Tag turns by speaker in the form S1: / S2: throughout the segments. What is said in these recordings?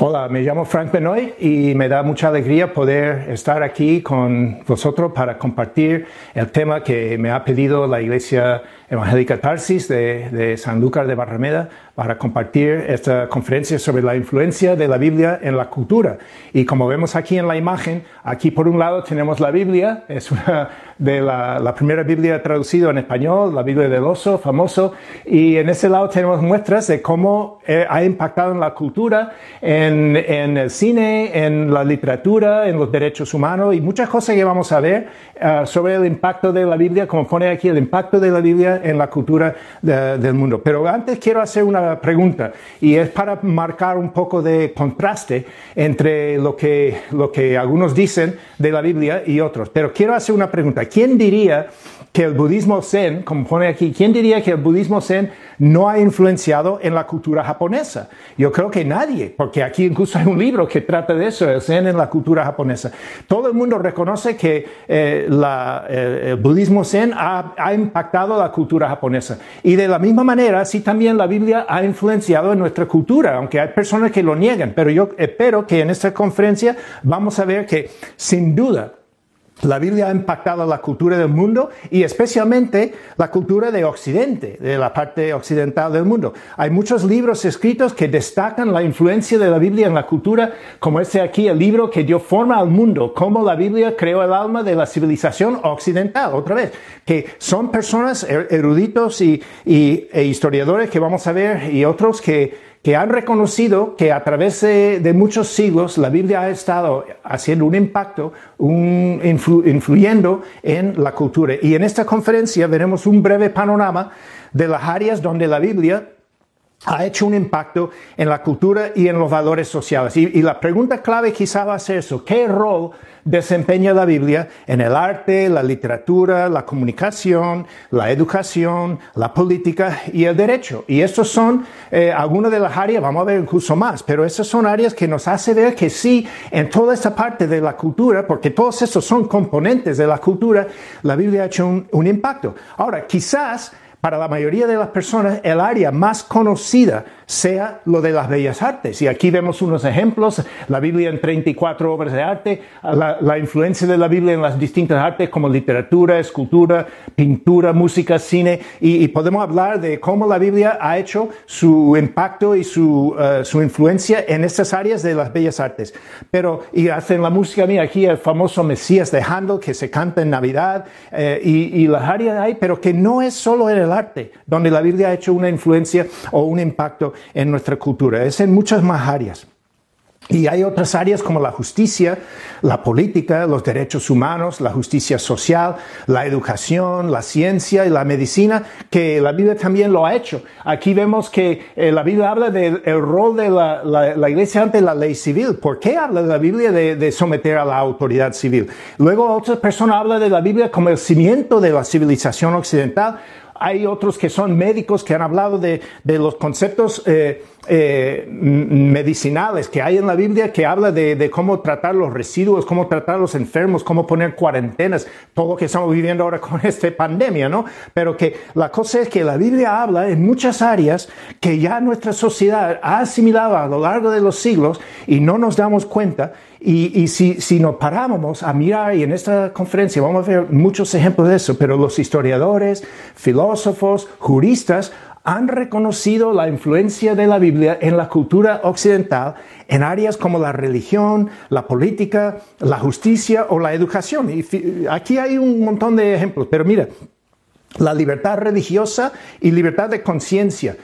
S1: Hola, me llamo Frank Benoit y me da mucha alegría poder estar aquí con vosotros para compartir el tema que me ha pedido la Iglesia Evangélica Tarsis de, de San Lucas de Barrameda para compartir esta conferencia sobre la influencia de la Biblia en la cultura. Y como vemos aquí en la imagen, aquí por un lado tenemos la Biblia, es una de la, primera Biblia traducida en español, la Biblia del oso, famoso, y en ese lado tenemos muestras de cómo eh, ha impactado en la cultura, en, el cine, en la literatura, en los derechos humanos y muchas cosas que vamos a ver uh, sobre el impacto de la Biblia, como pone aquí el impacto de la Biblia en la cultura de, del mundo. Pero antes quiero hacer una pregunta y es para marcar un poco de contraste entre lo que, lo que algunos dicen de la Biblia y otros. Pero quiero hacer una pregunta. ¿Quién diría que el budismo zen, como pone aquí, ¿quién diría que el budismo zen no ha influenciado en la cultura japonesa? Yo creo que nadie, porque aquí incluso hay un libro que trata de eso, el zen en la cultura japonesa. Todo el mundo reconoce que eh, la, eh, el budismo zen ha, ha, impactado la cultura japonesa. Y de la misma manera, sí también la Biblia ha influenciado en nuestra cultura, aunque hay personas que lo niegan, pero yo espero que en esta conferencia vamos a ver que sin duda la Biblia ha impactado la cultura del mundo y especialmente la cultura de Occidente, de la parte occidental del mundo. Hay muchos libros escritos que destacan la influencia de la Biblia en la cultura, como este aquí, el libro que dio forma al mundo, cómo la Biblia creó el alma de la civilización occidental, otra vez, que son personas er-, eruditos y, e historiadores que vamos a ver y otros que que han reconocido que a través de, muchos siglos la Biblia ha estado haciendo un impacto, influyendo en la cultura. Y en esta conferencia veremos un breve panorama de las áreas donde la Biblia ha hecho un impacto en la cultura y en los valores sociales. Y, y, la pregunta clave quizá va a ser eso, ¿qué rol desempeña la Biblia en el arte, la literatura, la comunicación, la educación, la política y el derecho? Y estos son eh, algunas de las áreas, vamos a ver incluso más, pero esas son áreas que nos hace ver que sí, en toda esta parte de la cultura, porque todos estos son componentes de la cultura, la Biblia ha hecho un impacto. Ahora, quizás para la mayoría de las personas el área más conocida sea lo de las bellas artes. Y aquí vemos unos ejemplos, la Biblia en 34 obras de arte, la, la, influencia de la Biblia en las distintas artes como literatura, escultura, pintura, música, cine, y, y podemos hablar de cómo la Biblia ha hecho su impacto y su, uh, su influencia en estas áreas de las bellas artes. Pero, y hacen la música, mira, aquí el famoso Mesías de Handel que se canta en Navidad, eh, y, y las áreas hay, pero que no es solo en el arte, donde la Biblia ha hecho una influencia o un impacto en nuestra cultura, es en muchas más áreas. Y hay otras áreas como la justicia, la política, los derechos humanos, la justicia social, la educación, la ciencia y la medicina, que la Biblia también lo ha hecho. Aquí vemos que eh, la Biblia habla del rol de la, iglesia ante la ley civil. ¿Por qué habla la Biblia de, someter a la autoridad civil? Luego otra persona habla de la Biblia como el cimiento de la civilización occidental hay otros que son médicos que han hablado de, de los conceptos eh, eh, medicinales que hay en la Biblia que habla de, de, cómo tratar los residuos, cómo tratar los enfermos, cómo poner cuarentenas, todo lo que estamos viviendo ahora con esta pandemia, ¿no? Pero que la cosa es que la Biblia habla en muchas áreas que ya nuestra sociedad ha asimilado a lo largo de los siglos y no nos damos cuenta. Y, y si, si nos paramos a mirar, y en esta conferencia vamos a ver muchos ejemplos de eso, pero los historiadores, filósofos, juristas, han reconocido la influencia de la Biblia en la cultura occidental en áreas como la religión, la política, la justicia o la educación. Y aquí hay un montón de ejemplos, pero mira, la libertad religiosa y libertad de conciencia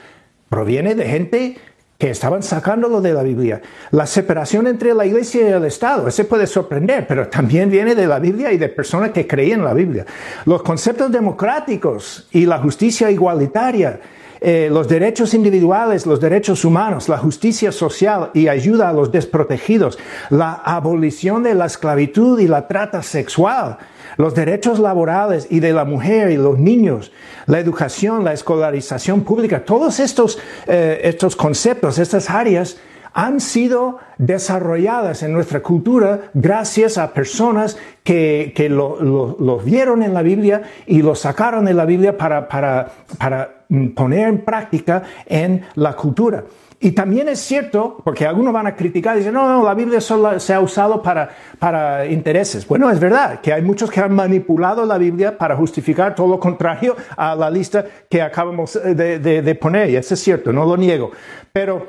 S1: proviene de gente que estaban sacándolo de la Biblia. La separación entre la iglesia y el Estado, ese puede sorprender, pero también viene de la Biblia y de personas que creían en la Biblia. Los conceptos democráticos y la justicia igualitaria eh, los derechos individuales, los derechos humanos, la justicia social y ayuda a los desprotegidos, la abolición de la esclavitud y la trata sexual, los derechos laborales y de la mujer y los niños, la educación, la escolarización pública, todos estos, eh, estos conceptos, estas áreas han sido desarrolladas en nuestra cultura gracias a personas que, que lo, vieron en la Biblia y lo sacaron de la Biblia para, para, para poner en práctica en la cultura. Y también es cierto, porque algunos van a criticar y dicen, no, no, la Biblia solo se ha usado para, para intereses. Bueno, es verdad que hay muchos que han manipulado la Biblia para justificar todo lo contrario a la lista que acabamos de, de, de poner, y eso es cierto, no lo niego. Pero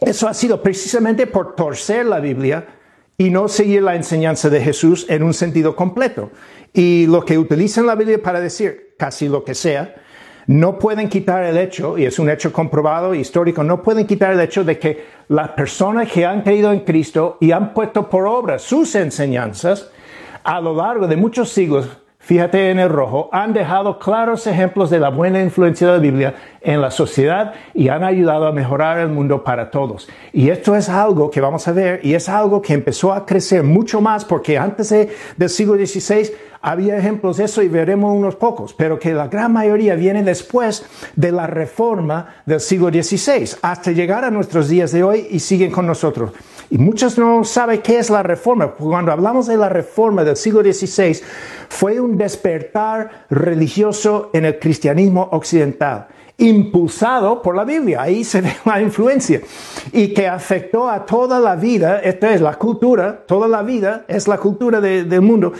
S1: eso ha sido precisamente por torcer la Biblia y no seguir la enseñanza de Jesús en un sentido completo. Y lo que utilizan la Biblia para decir casi lo que sea, no pueden quitar el hecho, y es un hecho comprobado, histórico, no pueden quitar el hecho de que las personas que han creído en Cristo y han puesto por obra sus enseñanzas a lo largo de muchos siglos, fíjate en el rojo, han dejado claros ejemplos de la buena influencia de la Biblia en la sociedad y han ayudado a mejorar el mundo para todos. Y esto es algo que vamos a ver y es algo que empezó a crecer mucho más porque antes del siglo XVI había ejemplos de eso y veremos unos pocos, pero que la gran mayoría viene después de la reforma del siglo XVI, hasta llegar a nuestros días de hoy y siguen con nosotros. Y muchos no saben qué es la reforma. Cuando hablamos de la reforma del siglo XVI, fue un despertar religioso en el cristianismo occidental impulsado por la Biblia. Ahí se ve la influencia. Y que afectó a toda la vida, esta es la cultura, toda la vida es la cultura del mundo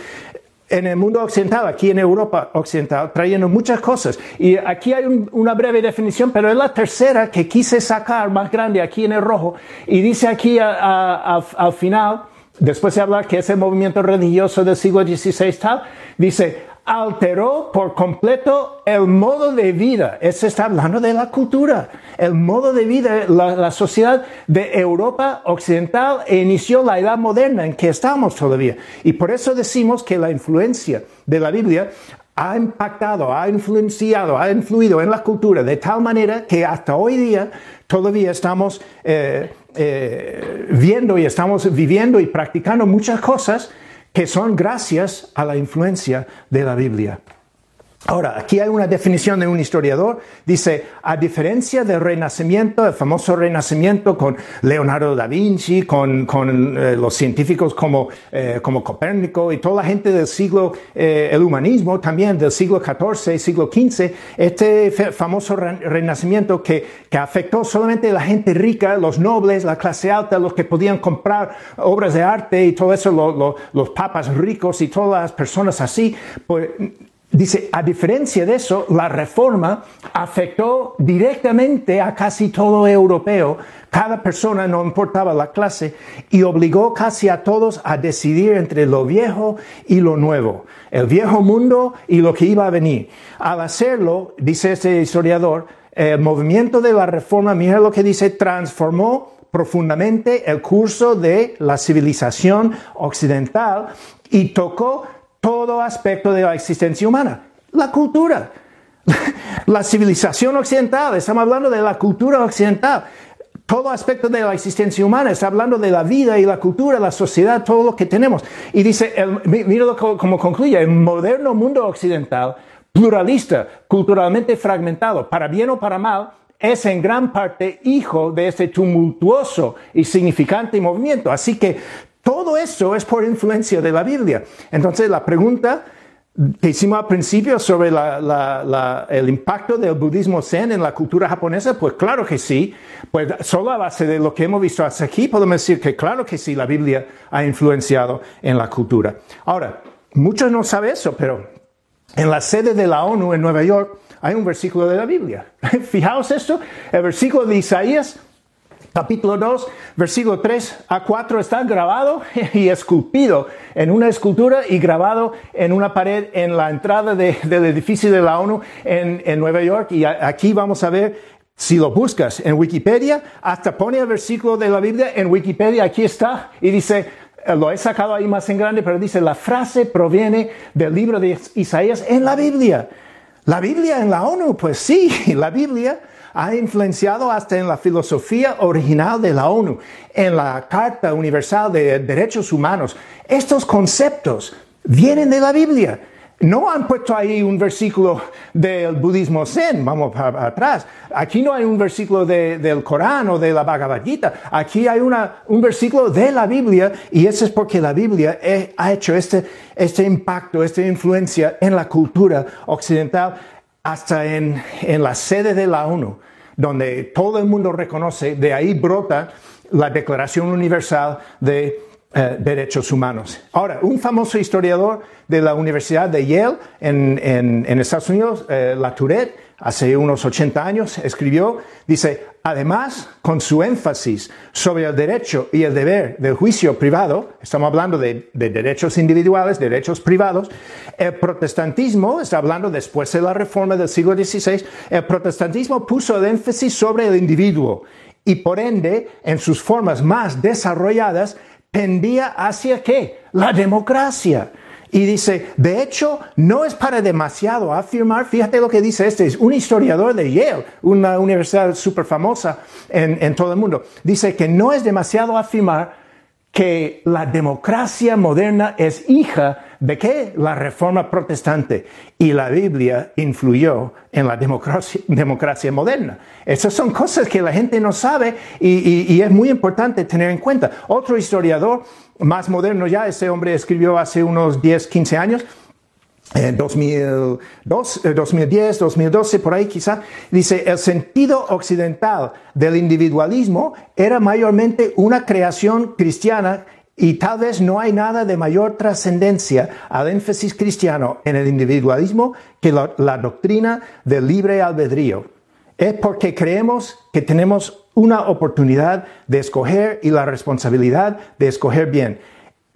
S1: en el mundo occidental, aquí en Europa occidental, trayendo muchas cosas. Y aquí hay una breve definición, pero es la tercera que quise sacar más grande aquí en el rojo. Y dice aquí al final, después de hablar que ese movimiento religioso del siglo XVI tal, dice, alteró por completo el modo de vida. Se está hablando de la cultura, el modo de vida, la, sociedad de Europa occidental inició la edad moderna en que estamos todavía. Y por eso decimos que la influencia de la Biblia ha impactado, ha influenciado, ha influido en la cultura de tal manera que hasta hoy día todavía estamos eh, eh, viendo y estamos viviendo y practicando muchas cosas que son gracias a la influencia de la Biblia. Ahora, aquí hay una definición de un historiador. Dice, a diferencia del Renacimiento, el famoso Renacimiento con Leonardo da Vinci, con, con eh, los científicos como, eh, como Copérnico y toda la gente del siglo, eh, el humanismo también del siglo XIV, siglo XV, este famoso Renacimiento que, que afectó solamente a la gente rica, los nobles, la clase alta, los que podían comprar obras de arte y todo eso, los papas ricos y todas las personas así, pues Dice, a diferencia de eso, la reforma afectó directamente a casi todo europeo. Cada persona, no importaba la clase, y obligó casi a todos a decidir entre lo viejo y lo nuevo, el viejo mundo y lo que iba a venir. Al hacerlo, dice este historiador, el movimiento de la reforma, mira lo que dice, transformó profundamente el curso de la civilización occidental y tocó todo aspecto de la existencia humana. La cultura, la civilización occidental, estamos hablando de la cultura occidental. Todo aspecto de la existencia humana, está hablando de la vida y la cultura, la sociedad, todo lo que tenemos. Y dice, mira cómo concluye, el moderno mundo occidental, pluralista, culturalmente fragmentado, para bien o para mal, es en gran parte hijo de este tumultuoso y significante movimiento. Así que todo eso es por influencia de la Biblia. Entonces la pregunta que hicimos al principio sobre el impacto del budismo zen en la cultura japonesa, pues claro que sí. Pues solo a base de lo que hemos visto hasta aquí podemos decir que claro que sí, la Biblia ha influenciado en la cultura. Ahora, muchos no saben eso, pero en la sede de la ONU en Nueva York hay un versículo de la Biblia. Fijaos esto, el versículo de Isaías capítulo 2, versículo 3 a 4 está grabado y esculpido en una escultura y grabado en una pared en la entrada del edificio de la ONU en, Nueva York. Y aquí vamos a ver si lo buscas en Wikipedia, hasta pone el versículo de la Biblia en Wikipedia, aquí está, y dice, lo he sacado ahí más en grande, pero dice, la frase proviene del libro de Isaías en la Biblia. La Biblia en la ONU, pues sí, la Biblia ha influenciado hasta en la filosofía original de la ONU, en la Carta Universal de Derechos Humanos. Estos conceptos vienen de la Biblia. no han puesto ahí un versículo del budismo zen, vamos para atrás. Aquí no hay un versículo del Corán o de la Bhagavad Gita. Aquí hay una, un versículo de la Biblia y eso es porque la Biblia ha hecho este, este impacto, esta influencia en la cultura occidental hasta en, en la sede de la ONU, donde todo el mundo reconoce, de ahí brota la Declaración Universal de eh, derechos humanos. Ahora, un famoso historiador de la Universidad de Yale en, Estados Unidos, eh, hace unos 80 años, escribió, dice, además, con su énfasis sobre el derecho y el deber del juicio privado, estamos hablando de, de derechos individuales, derechos privados, el protestantismo, está hablando después de la reforma del siglo XVI, el protestantismo puso el énfasis sobre el individuo y por ende, en sus formas más desarrolladas, tendía hacia qué? La democracia. Y dice, de hecho, no es para demasiado afirmar, fíjate lo que dice este, es un historiador de Yale, una universidad súper famosa en, en todo el mundo. Dice que no es demasiado afirmar que la democracia moderna es hija de qué? La reforma protestante. Y la Biblia influyó en la democracia, moderna. Esas son cosas que la gente no sabe y, es muy importante tener en cuenta. Otro historiador más moderno ya, ese hombre escribió hace unos 10, 15 años, en 2002, 2010, 2012, por ahí quizá, dice, el sentido occidental del individualismo era mayormente una creación cristiana y tal vez no hay nada de mayor trascendencia al énfasis cristiano en el individualismo que la, la doctrina del libre albedrío. Es porque creemos que tenemos una oportunidad de escoger y la responsabilidad de escoger bien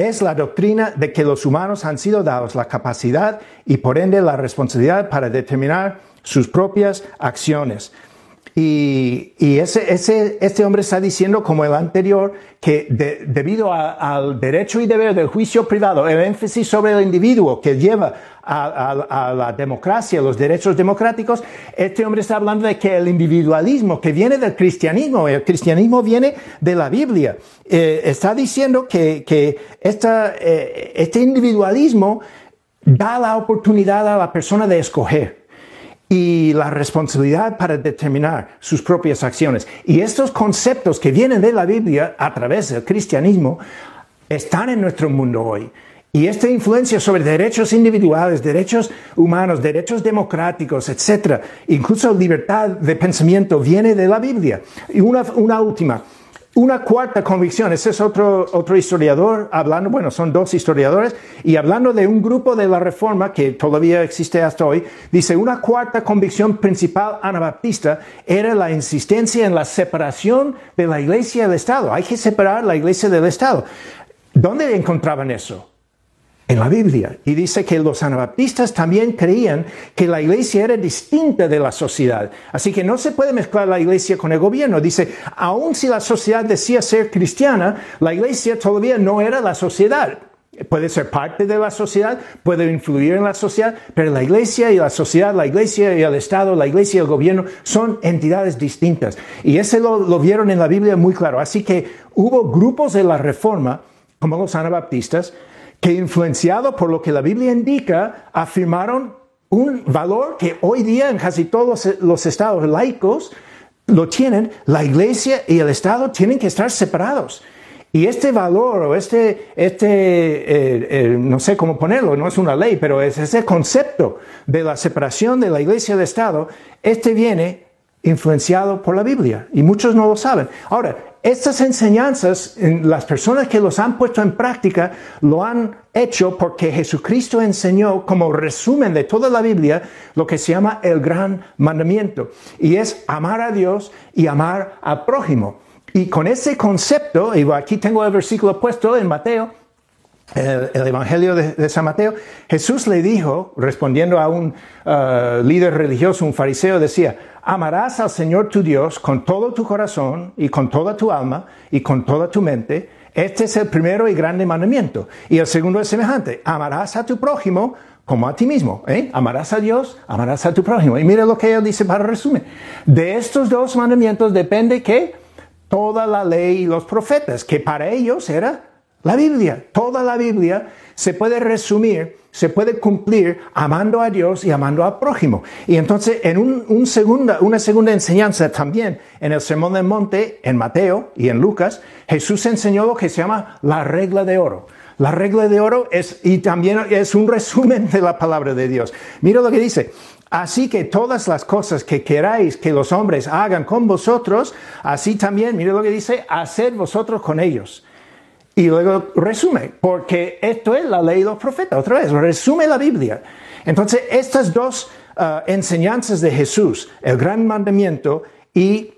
S1: es la doctrina de que los humanos han sido dados la capacidad y por ende la responsabilidad para determinar sus propias acciones. Y, ese, este hombre está diciendo, como el anterior, que debido al derecho y deber del juicio privado, el énfasis sobre el individuo que lleva a, la democracia, los derechos democráticos, este hombre está hablando de que el individualismo que viene del cristianismo, el cristianismo viene de la Biblia, eh, está diciendo que, eh, este individualismo da la oportunidad a la persona de escoger y la responsabilidad para determinar sus propias acciones. Y estos conceptos que vienen de la Biblia a través del cristianismo están en nuestro mundo hoy. Y esta influencia sobre derechos individuales, derechos humanos, derechos democráticos, etc., incluso libertad de pensamiento, viene de la Biblia. Y una, una última, una cuarta convicción, ese es otro, otro historiador hablando, bueno, son dos historiadores, y hablando de un grupo de la Reforma que todavía existe hasta hoy, dice, una cuarta convicción principal anabaptista era la insistencia en la separación de la iglesia del Estado. Hay que separar la iglesia del Estado. ¿Dónde encontraban eso? En la Biblia. Y dice que los anabaptistas también creían que la iglesia era distinta de la sociedad. Así que no se puede mezclar la iglesia con el gobierno. Dice, aun si la sociedad decía ser cristiana, la iglesia todavía no era la sociedad. Puede ser parte de la sociedad, puede influir en la sociedad, pero la iglesia y la sociedad, la iglesia y el Estado, la iglesia y el gobierno son entidades distintas. Y ese lo, lo vieron en la Biblia muy claro. Así que hubo grupos de la reforma, como los anabaptistas, que influenciado por lo que la Biblia indica, afirmaron un valor que hoy día en casi todos los estados laicos lo tienen, la iglesia y el Estado tienen que estar separados. Y este valor o este, este eh, eh, no sé cómo ponerlo, no es una ley, pero es ese concepto de la separación de la iglesia y el Estado, este viene influenciado por la Biblia y muchos no lo saben. Ahora, estas enseñanzas, las personas que los han puesto en práctica, lo han hecho porque Jesucristo enseñó como resumen de toda la Biblia lo que se llama el gran mandamiento. Y es amar a Dios y amar al prójimo. Y con ese concepto, y aquí tengo el versículo puesto en Mateo, el, Evangelio de, San Mateo, Jesús le dijo, respondiendo a un uh, líder religioso, un fariseo, decía, amarás al Señor tu Dios con todo tu corazón y con toda tu alma y con toda tu mente. Este es el primero y grande mandamiento. Y el segundo es semejante, amarás a tu prójimo como a ti mismo. ¿eh? Amarás a Dios, amarás a tu prójimo. Y mira lo que él dice para resumen. De estos dos mandamientos depende que toda la ley y los profetas, que para ellos era La Biblia, toda la Biblia se puede resumir, se puede cumplir amando a Dios y amando al prójimo. Y entonces en un, segunda, una segunda enseñanza también, en el Sermón del Monte, en Mateo y en Lucas, Jesús enseñó lo que se llama la regla de oro. La regla de oro es, y también es un resumen de la palabra de Dios. Mira lo que dice. Así que todas las cosas que queráis que los hombres hagan con vosotros, así también, mire lo que dice, haced vosotros con ellos. Y luego resume, porque esto es la ley de los profetas, otra vez, resume la Biblia. Entonces, estas dos uh, enseñanzas de Jesús, el gran mandamiento y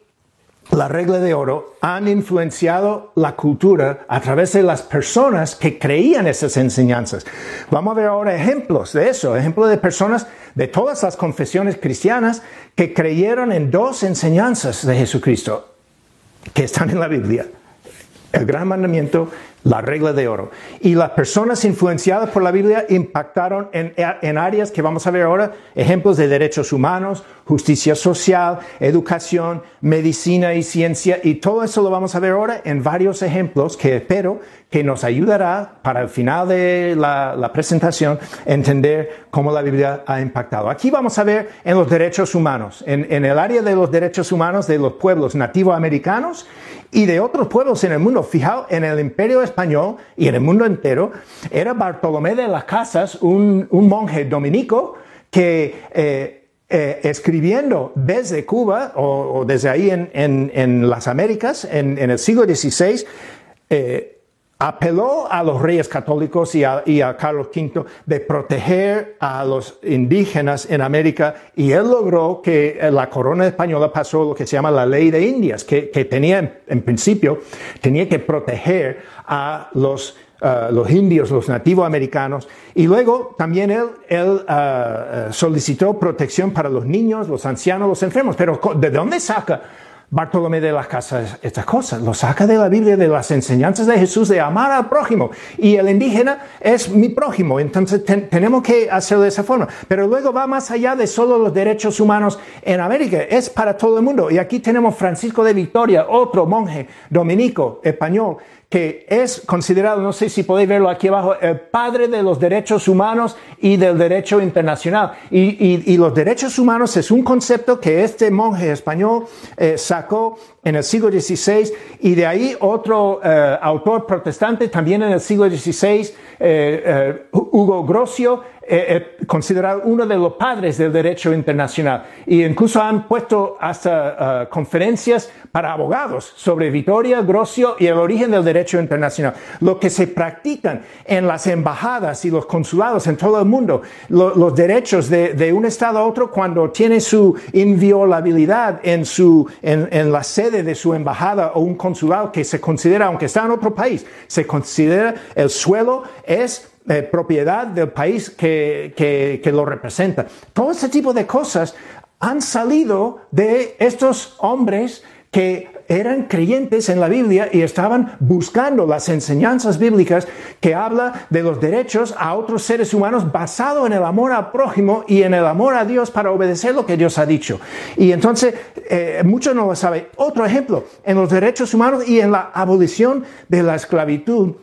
S1: la regla de oro, han influenciado la cultura a través de las personas que creían esas enseñanzas. Vamos a ver ahora ejemplos de eso, ejemplos de personas de todas las confesiones cristianas que creyeron en dos enseñanzas de Jesucristo que están en la Biblia el gran mandamiento, la regla de oro. Y las personas influenciadas por la Biblia impactaron en, en, áreas que vamos a ver ahora, ejemplos de derechos humanos, justicia social, educación, medicina y ciencia, y todo eso lo vamos a ver ahora en varios ejemplos que espero que nos ayudará para el final de la, la presentación entender cómo la Biblia ha impactado. Aquí vamos a ver en los derechos humanos, en, en el área de los derechos humanos de los pueblos nativoamericanos y de otros pueblos en el mundo. Fijaos, en el imperio español y en el mundo entero, era Bartolomé de las Casas, un, monje dominico que eh, eh, escribiendo desde Cuba o, desde ahí en, las Américas, en, el siglo XVI, apeló a los reyes católicos y a, Carlos V de proteger a los indígenas en América y él logró que la corona española pasó lo que se llama la ley de Indias, que, tenía en, principio, tenía que proteger a los uh, los indios, los nativos americanos. Y luego también él, él uh, solicitó protección para los niños, los ancianos, los enfermos. Pero ¿de dónde saca Bartolomé de las Casas estas cosas. Lo saca de la Biblia, de las enseñanzas de Jesús de amar al prójimo. Y el indígena es mi prójimo. Entonces tenemos que hacerlo de esa forma. Pero luego va más allá de solo los derechos humanos en América. Es para todo el mundo. Y aquí tenemos Francisco de Victoria, otro monje dominico español que es considerado, no sé si podéis verlo aquí abajo, el padre de los derechos humanos y del derecho internacional. Y, los derechos humanos es un concepto que este monje español eh, sacó en el siglo XVI y de ahí otro eh, autor protestante también en el siglo XVI, eh, Hugo Grocio, eh, eh, considerado uno de los padres del derecho internacional. Y incluso han puesto hasta uh, conferencias para abogados sobre Vittoria, Grocio y el origen del derecho internacional. Lo que se practican en las embajadas y los consulados en todo el mundo, lo, los derechos de, de, un Estado a otro cuando tiene su inviolabilidad en, su, en, en la sede de su embajada o un consulado que se considera, aunque está en otro país, se considera el suelo es eh, propiedad del país que, que, lo representa. Todo ese tipo de cosas han salido de estos hombres que eran creyentes en la Biblia y estaban buscando las enseñanzas bíblicas que habla de los derechos a otros seres humanos basado en el amor al prójimo y en el amor a Dios para obedecer lo que Dios ha dicho. Y entonces, eh, muchos no lo saben. Otro ejemplo, en los derechos humanos y en la abolición de la esclavitud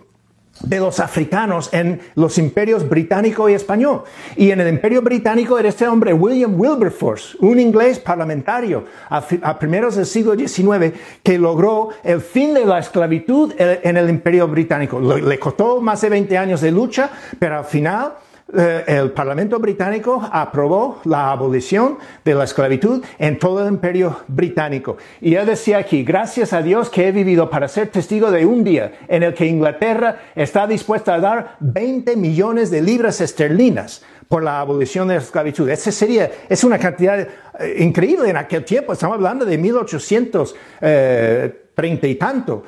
S1: de los africanos en los imperios británico y español. Y en el imperio británico era este hombre, William Wilberforce, un inglés parlamentario a, primeros del siglo XIX, que logró el fin de la esclavitud en el imperio británico. Le costó más de 20 años de lucha, pero al final eh, el Parlamento británico aprobó la abolición de la esclavitud en todo el imperio británico. Y él decía aquí, gracias a Dios que he vivido para ser testigo de un día en el que Inglaterra está dispuesta a dar 20 millones de libras esterlinas por la abolición de la esclavitud. Ese sería, es una cantidad eh, increíble en aquel tiempo. Estamos hablando de 1830 eh, y tanto.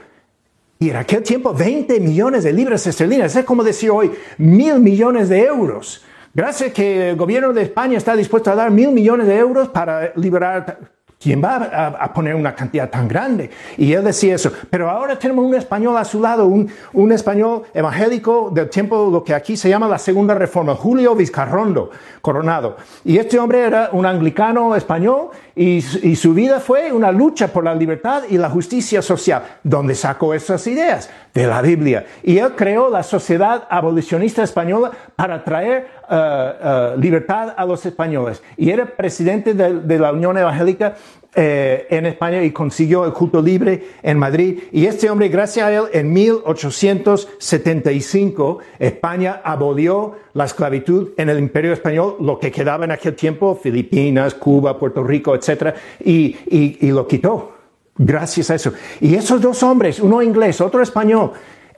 S1: Y en aquel tiempo 20 millones de libras esterlinas, es como decir hoy mil millones de euros. Gracias que el gobierno de España está dispuesto a dar mil millones de euros para liberar ¿Quién va a, poner una cantidad tan grande? Y él decía eso. Pero ahora tenemos un español a su lado, un, un, español evangélico del tiempo, lo que aquí se llama la Segunda Reforma, Julio Vizcarrondo Coronado. Y este hombre era un anglicano español y, su vida fue una lucha por la libertad y la justicia social. ¿Dónde sacó esas ideas? De la Biblia. Y él creó la Sociedad Abolicionista Española para traer uh, uh, libertad a los españoles. Y era presidente de, la Unión Evangélica eh, en España y consiguió el culto libre en Madrid. Y este hombre, gracias a él, en 1875, España abolió la esclavitud en el imperio español, lo que quedaba en aquel tiempo, Filipinas, Cuba, Puerto Rico, etc. Y, y lo quitó. Gracias a eso. Y esos dos hombres, uno inglés, otro español,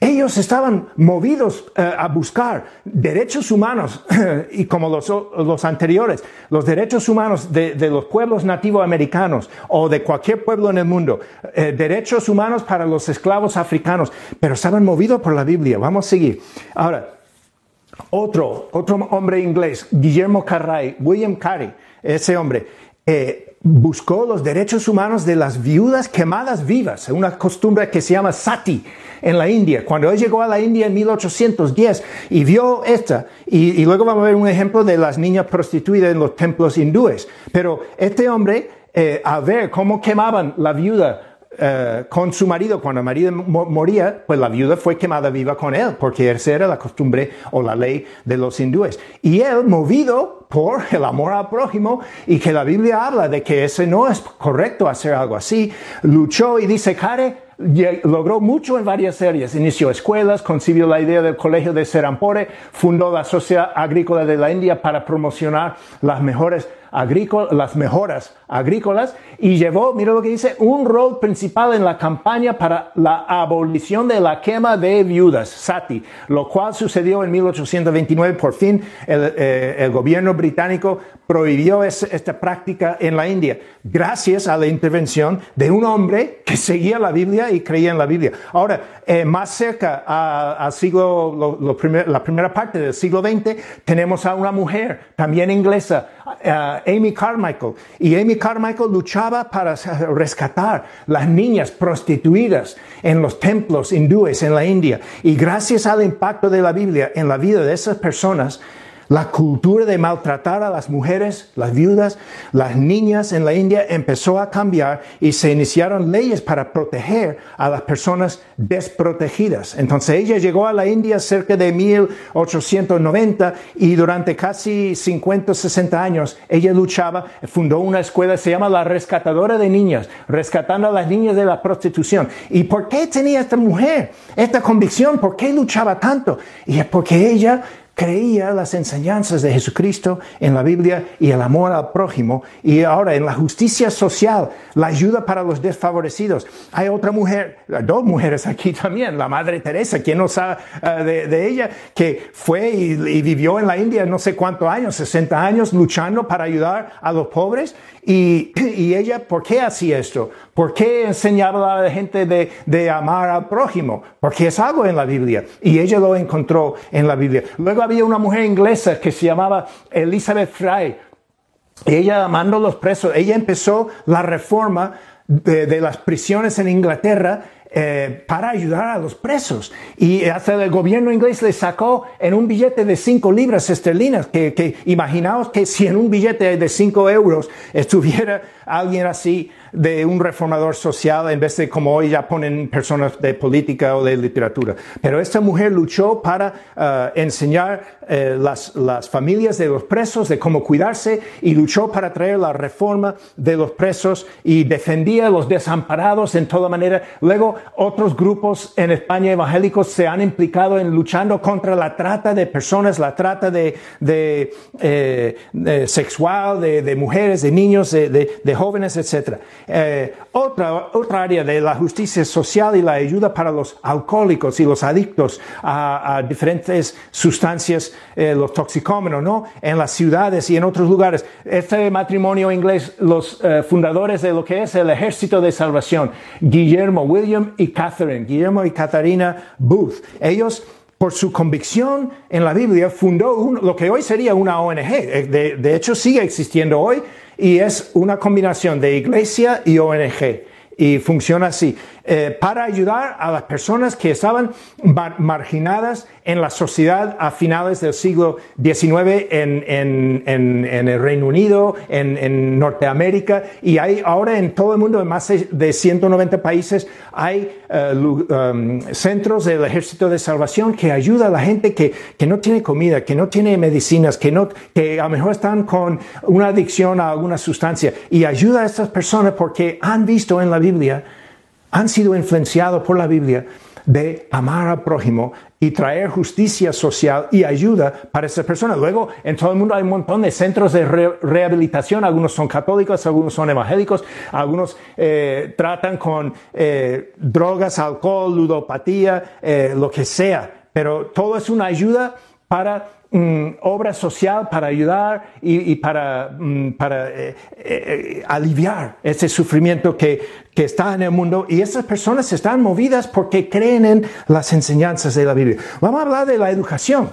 S1: ellos estaban movidos eh, a buscar derechos humanos y como los, anteriores, los derechos humanos de, los pueblos nativoamericanos o de cualquier pueblo en el mundo, eh, derechos humanos para los esclavos africanos, pero estaban movidos por la Biblia. Vamos a seguir. Ahora, otro, otro hombre inglés, Guillermo Carray, William Carey, ese hombre, eh, buscó los derechos humanos de las viudas quemadas vivas, una costumbre que se llama sati en la India. Cuando él llegó a la India en 1810 y vio esta, y, luego vamos a ver un ejemplo de las niñas prostituidas en los templos hindúes. Pero este hombre, eh, a ver cómo quemaban la viuda eh, con su marido, cuando el marido moría, pues la viuda fue quemada viva con él, porque esa era la costumbre o la ley de los hindúes. Y él, movido por el amor al prójimo, y que la Biblia habla de que ese no es correcto hacer algo así, luchó y dice, Care, logró mucho en varias áreas. Inició escuelas, concibió la idea del colegio de Serampore, fundó la Sociedad Agrícola de la India para promocionar las mejores las mejoras agrícolas y llevó, mira lo que dice, un rol principal en la campaña para la abolición de la quema de viudas, Sati, lo cual sucedió en 1829. Por fin el, eh, el gobierno británico prohibió esta práctica en la India, gracias a la intervención de un hombre que seguía la Biblia y creía en la Biblia. Ahora, eh, más cerca al siglo, la primera parte del siglo XX, tenemos a una mujer, también inglesa, Amy Carmichael. Y Amy Carmichael luchaba para rescatar las niñas prostituidas en los templos hindúes en la India. Y gracias al impacto de la Biblia en la vida de esas personas, la cultura de maltratar a las mujeres, las viudas, las niñas en la India empezó a cambiar y se iniciaron leyes para proteger a las personas desprotegidas. Entonces ella llegó a la India cerca de 1890 y durante casi 50 60 años ella luchaba, fundó una escuela, se llama la Rescatadora de Niñas, rescatando a las niñas de la prostitución. ¿Y por qué tenía esta mujer esta convicción? ¿Por qué luchaba tanto? Y es porque ella creía las enseñanzas de Jesucristo en la Biblia y el amor al prójimo y ahora en la justicia social, la ayuda para los desfavorecidos. Hay otra mujer, dos mujeres aquí también, la Madre Teresa, quien no sabe eh, de, ella, que fue y, vivió en la India no sé cuántos años, 60 años, luchando para ayudar a los pobres. Y, y ella, ¿por qué hacía esto? ¿Por qué enseñaba a la gente de, de amar al prójimo? Porque es algo en la Biblia y ella lo encontró en la Biblia. Luego había una mujer inglesa que se llamaba Elizabeth Fry. Ella amando a los presos, ella empezó la reforma de, las prisiones en Inglaterra eh, para ayudar a los presos. Y hasta el gobierno inglés le sacó en un billete de 5 libras esterlinas, que, que imaginaos que si en un billete de 5 euros estuviera alguien así de un reformador social en vez de como hoy ya ponen personas de política o de literatura. Pero esta mujer luchó para uh, enseñar uh, las, las familias de los presos de cómo cuidarse y luchó para traer la reforma de los presos y defendía a los desamparados en toda manera. Luego otros grupos en España evangélicos se han implicado en luchando contra la trata de personas, la trata de, de, eh, de sexual, de, de, mujeres, de niños, de, jóvenes, etc. Eh, otra, otra área de la justicia social y la ayuda para los alcohólicos y los adictos a, diferentes sustancias, eh, los toxicómenos, ¿no? En las ciudades y en otros lugares. Este matrimonio inglés, los eh, fundadores de lo que es el Ejército de Salvación, Guillermo, William y Catherine, Guillermo y Catarina Booth, ellos por su convicción en la Biblia, fundó lo que hoy sería una ONG. De, de, hecho, sigue existiendo hoy y es una combinación de iglesia y ONG. Y funciona así. Eh, para ayudar a las personas que estaban marginadas en la sociedad a finales del siglo XIX en, el Reino Unido, en, Norteamérica y hay ahora en todo el mundo, en más de 190 países, hay um, centros del Ejército de Salvación que ayuda a la gente que, que no tiene comida, que no tiene medicinas, que, no, que a lo mejor están con una adicción a alguna sustancia y ayuda a estas personas porque han visto en la Biblia, han sido influenciados por la Biblia de amar al prójimo y traer justicia social y ayuda para esas personas. Luego, en todo el mundo hay un montón de centros de rehabilitación, algunos son católicos, algunos son evangélicos, algunos eh, tratan con eh, drogas, alcohol, ludopatía, eh, lo que sea, pero todo es una ayuda para Mm, obra social para ayudar y, para, mm, para eh, eh, aliviar ese sufrimiento que, que está en el mundo. Y esas personas están movidas porque creen en las enseñanzas de la Biblia. Vamos a hablar de la educación.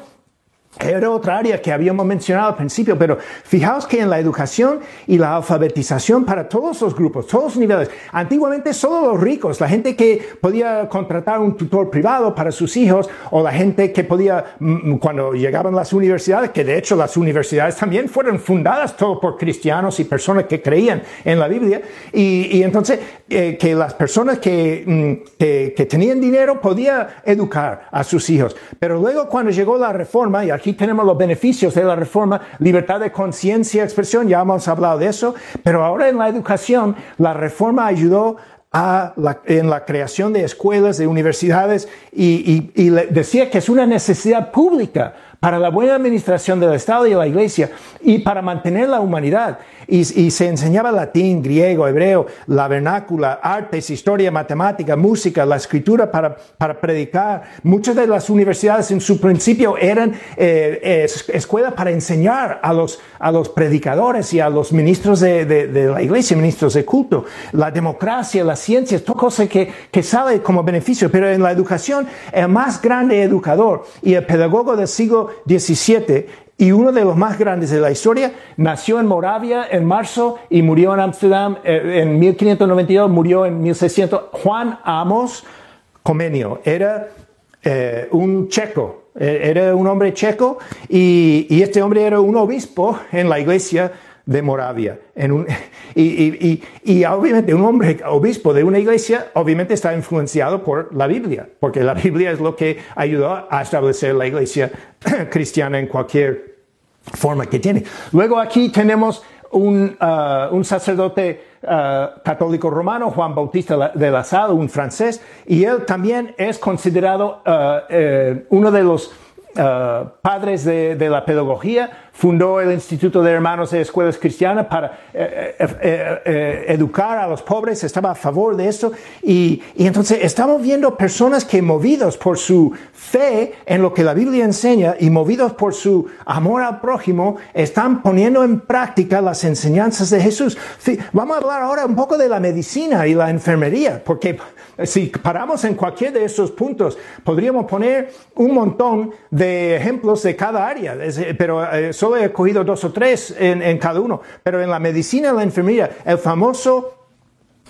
S1: Era otra área que habíamos mencionado al principio, pero fijaos que en la educación y la alfabetización para todos los grupos, todos los niveles, antiguamente solo los ricos, la gente que podía contratar un tutor privado para sus hijos o la gente que podía, mm, cuando llegaban las universidades, que de hecho las universidades también fueron fundadas todo por cristianos y personas que creían en la Biblia, y, entonces eh, que las personas que, mm, que, que tenían dinero podían educar a sus hijos. Pero luego cuando llegó la reforma, y aquí tenemos los beneficios de la reforma, libertad de conciencia, expresión, ya hemos hablado de eso, pero ahora en la educación, la reforma ayudó a en la creación de escuelas, de universidades, y, y decía que es una necesidad pública para la buena administración del Estado y de la Iglesia y para mantener la humanidad. Y, se enseñaba latín, griego, hebreo, la vernácula, artes, historia, matemática, música, la escritura para, para predicar. Muchas de las universidades en su principio eran eh, escuelas para enseñar a los, a los predicadores y a los ministros de, de, la iglesia, ministros de culto. La democracia, las ciencias, todo cosa que, que sale como beneficio. Pero en la educación, el más grande educador y el pedagogo del siglo 17 y uno de los más grandes de la historia nació en Moravia en marzo y murió en Ámsterdam eh, en 1592, murió en 1600. Juan Amos Comenio era eh, un checo, eh, era un hombre checo y, y este hombre era un obispo en la iglesia de Moravia. En un, y, y, y, obviamente un hombre obispo de una iglesia obviamente está influenciado por la Biblia, porque la Biblia es lo que ayudó a establecer la iglesia cristiana en cualquier forma que tiene. Luego aquí tenemos un, uh, un sacerdote uh, católico romano, Juan Bautista de la Salle, un francés, y él también es considerado uh, eh, uno de los padres de, de la pedagogía, fundó el Instituto de Hermanos de Escuelas Cristianas para eh, eh, eh, educar a los pobres, estaba a favor de esto. Y, y, entonces estamos viendo personas que movidos por su fe en lo que la Biblia enseña y movidos por su amor al prójimo, están poniendo en práctica las enseñanzas de Jesús. Vamos a hablar ahora un poco de la medicina y la enfermería, porque si paramos en cualquier de esos puntos, podríamos poner un montón de ejemplos de cada área, pero solo he cogido dos o tres en, cada uno, pero en la medicina, la enfermería, el famoso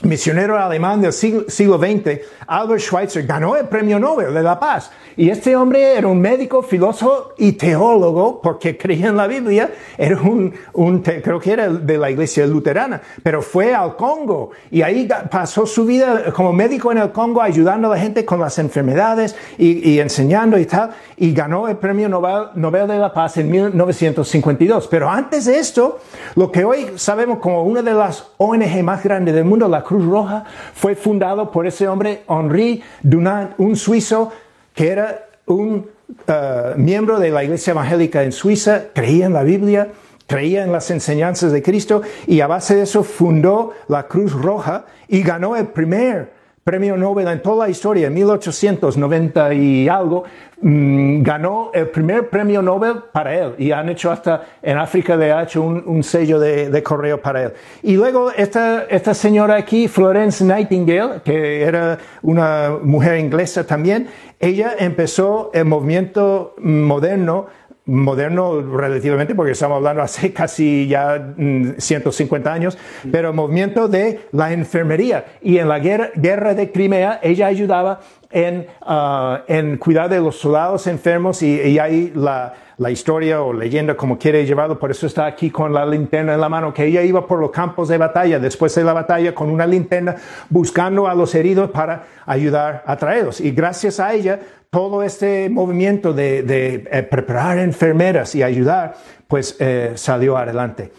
S1: misionero alemán del siglo, XX, Albert Schweitzer, ganó el premio Nobel de la Paz. Y este hombre era un médico, filósofo y teólogo, porque creía en la Biblia, era un, un creo que era de la iglesia luterana, pero fue al Congo y ahí pasó su vida como médico en el Congo, ayudando a la gente con las enfermedades y, y enseñando y tal, y ganó el premio Nobel, Nobel de la Paz en 1952. Pero antes de esto, lo que hoy sabemos como una de las ONG más grandes del mundo, la Cruz Roja fue fundado por ese hombre, Henri Dunant, un suizo que era un uh, miembro de la iglesia evangélica en Suiza, creía en la Biblia, creía en las enseñanzas de Cristo y a base de eso fundó la Cruz Roja y ganó el primer premio Nobel en toda la historia, en 1890 y algo, mm, ganó el primer premio Nobel para él y han hecho hasta en África le ha hecho un, sello de, correo para él. Y luego esta, esta señora aquí, Florence Nightingale, que era una mujer inglesa también, ella empezó el movimiento moderno moderno relativamente, porque estamos hablando hace casi ya 150 mm, años, pero movimiento de la enfermería. Y en la guerra, de Crimea, ella ayudaba en, ah, en cuidar de los soldados enfermos y, y ahí la, la historia o leyenda como quiere llevarlo, por eso está aquí con la linterna en la mano, que ella iba por los campos de batalla, después de la batalla, con una linterna, buscando a los heridos para ayudar a traerlos. Y gracias a ella, todo este movimiento de, eh, preparar enfermeras y ayudar, pues eh, salió adelante.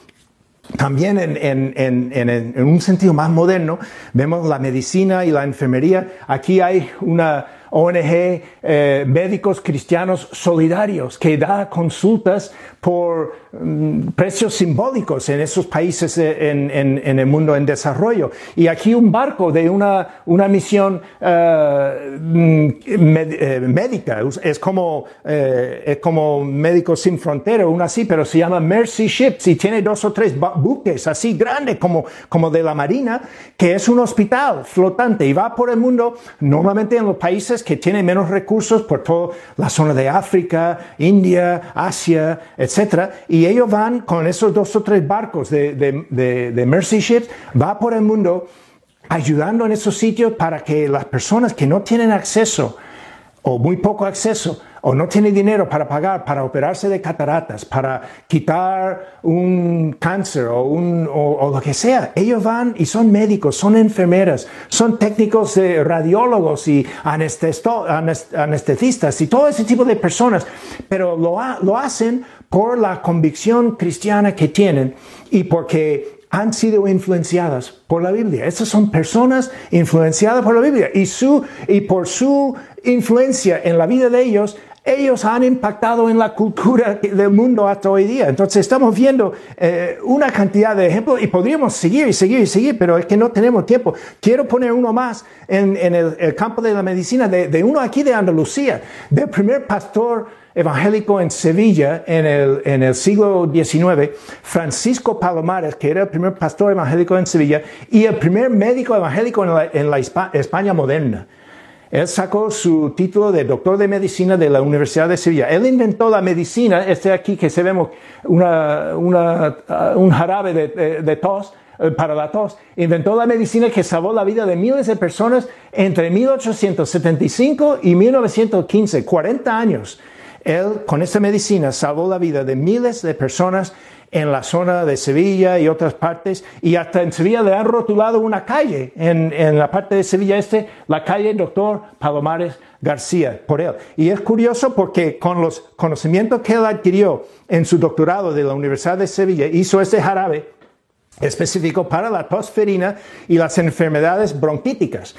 S1: También en, un sentido más moderno, vemos la medicina y la enfermería. Aquí hay una ONG, eh, médicos cristianos solidarios que da consultas por precios simbólicos en esos países eh, en, el mundo en desarrollo. Y aquí un barco de una, una misión eh, mm, médica, es como, es como Médicos Sin Frontera, una así, pero se llama Mercy Ships y tiene dos o tres buques así grandes como, como de la Marina, que es un hospital flotante y va por el mundo, normalmente en los países que tienen menos recursos por toda la zona de África, India, Asia, etc. Y ellos van con esos dos o tres barcos de, de Mercy Ships, va por el mundo ayudando en esos sitios para que las personas que no tienen acceso o muy poco acceso o no tiene dinero para pagar para operarse de cataratas, para quitar un cáncer o, un, o, lo que sea. Ellos van y son médicos, son enfermeras, son técnicos de radiólogos y anestesistas y todo ese tipo de personas, pero lo, lo hacen por la convicción cristiana que tienen y porque han sido influenciadas por la Biblia. Esas son personas influenciadas por la Biblia y, su, y por su influencia en la vida de ellos ellos han impactado en la cultura del mundo hasta hoy día. Entonces estamos viendo eh, una cantidad de ejemplos y podríamos seguir y seguir y seguir, pero es que no tenemos tiempo. Quiero poner uno más en, el, campo de la medicina, de, uno aquí de Andalucía, del primer pastor evangélico en Sevilla en el, en el siglo XIX, Francisco Palomares, que era el primer pastor evangélico en Sevilla y el primer médico evangélico en la, en la España moderna. Él sacó su título de doctor de medicina de la Universidad de Sevilla. Él inventó la medicina, este aquí que se vemos una, una, uh, un jarabe de, de, tos, eh, para la tos, inventó la medicina que salvó la vida de miles de personas entre 1875 y 1915, 40 años. Él con esta medicina salvó la vida de miles de personas en la zona de Sevilla y otras partes, y hasta en Sevilla le han rotulado una calle, en, en la parte de Sevilla Este, la calle Doctor Palomares García, por él. Y es curioso porque con los conocimientos que él adquirió en su doctorado de la Universidad de Sevilla, hizo este jarabe específico para la tosferina y las enfermedades bronquíticas.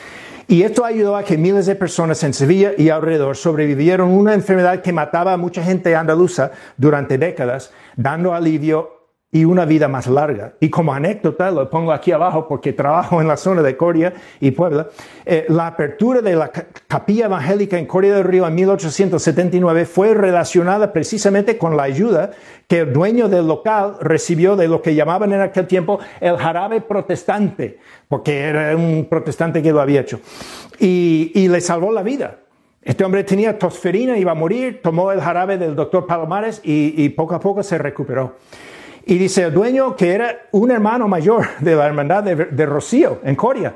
S1: Y esto ayudó a que miles de personas en Sevilla y alrededor sobrevivieron una enfermedad que mataba a mucha gente andaluza durante décadas, dando alivio y una vida más larga. Y como anécdota, lo pongo aquí abajo porque trabajo en la zona de Coria y Puebla, eh, la apertura de la capilla evangélica en Coria del Río en 1879 fue relacionada precisamente con la ayuda que el dueño del local recibió de lo que llamaban en aquel tiempo el jarabe protestante, porque era un protestante que lo había hecho, y, y le salvó la vida. Este hombre tenía tosferina, iba a morir, tomó el jarabe del doctor Palomares y, y poco a poco se recuperó. Y dice el dueño que era un hermano mayor de la hermandad de, Rocío en Coria.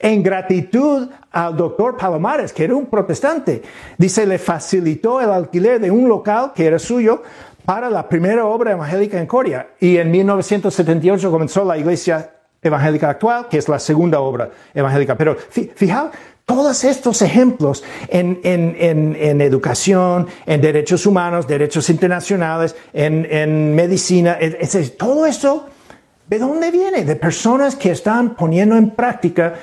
S1: En gratitud al doctor Palomares, que era un protestante, dice, le facilitó el alquiler de un local que era suyo para la primera obra evangélica en Coria. Y en 1978 comenzó la iglesia evangélica actual, que es la segunda obra evangélica. Pero fijaos todos estos ejemplos en, educación, en derechos humanos, derechos internacionales, en, medicina, todo esto, ¿de dónde viene? De personas que están poniendo en práctica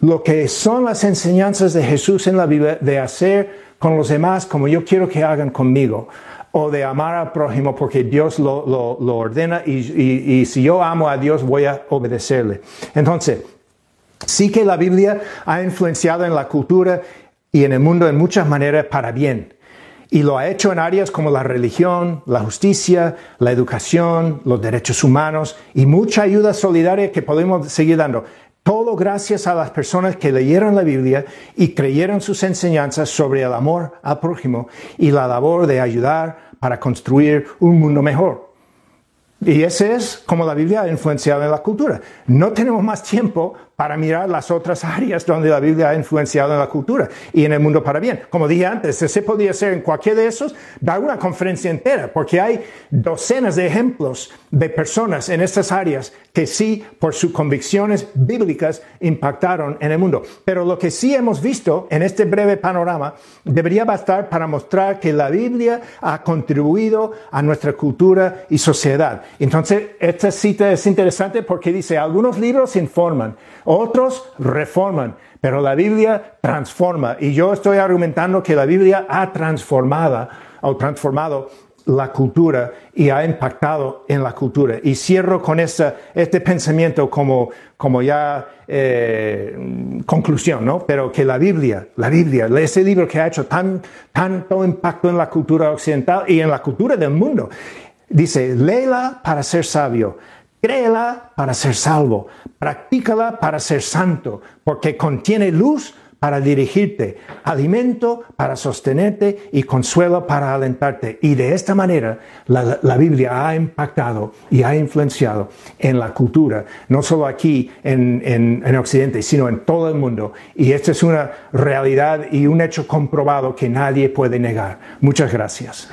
S1: lo que son las enseñanzas de Jesús en la Biblia de hacer con los demás como yo quiero que hagan conmigo o de amar al prójimo porque Dios lo, ordena y, y si yo amo a Dios voy a obedecerle. Entonces, Sí que la Biblia ha influenciado en la cultura y en el mundo en muchas maneras para bien. Y lo ha hecho en áreas como la religión, la justicia, la educación, los derechos humanos y mucha ayuda solidaria que podemos seguir dando. Todo gracias a las personas que leyeron la Biblia y creyeron sus enseñanzas sobre el amor al prójimo y la labor de ayudar para construir un mundo mejor. Y ese es como la Biblia ha influenciado en la cultura. No tenemos más tiempo para mirar las otras áreas donde la Biblia ha influenciado en la cultura y en el mundo para bien. Como dije antes, se podría hacer en cualquier de esos, dar una conferencia entera, porque hay docenas de ejemplos de personas en estas áreas que sí, por sus convicciones bíblicas, impactaron en el mundo. Pero lo que sí hemos visto en este breve panorama debería bastar para mostrar que la Biblia ha contribuido a nuestra cultura y sociedad. Entonces, esta cita es interesante porque dice, algunos libros informan, otros reforman, pero la Biblia transforma. Y yo estoy argumentando que la Biblia ha transformado o transformado la cultura y ha impactado en la cultura. Y cierro con este pensamiento como, como ya eh, conclusión, ¿no? Pero que la Biblia, la Biblia, ese libro que ha hecho tan, tanto impacto en la cultura occidental y en la cultura del mundo, dice, léela para ser sabio, Créela para ser salvo, practícala para ser santo, porque contiene luz para dirigirte, alimento para sostenerte y consuelo para alentarte. Y de esta manera la, Biblia ha impactado y ha influenciado en la cultura, no solo aquí en, en Occidente, sino en todo el mundo. Y esta es una realidad y un hecho comprobado que nadie puede negar. Muchas gracias.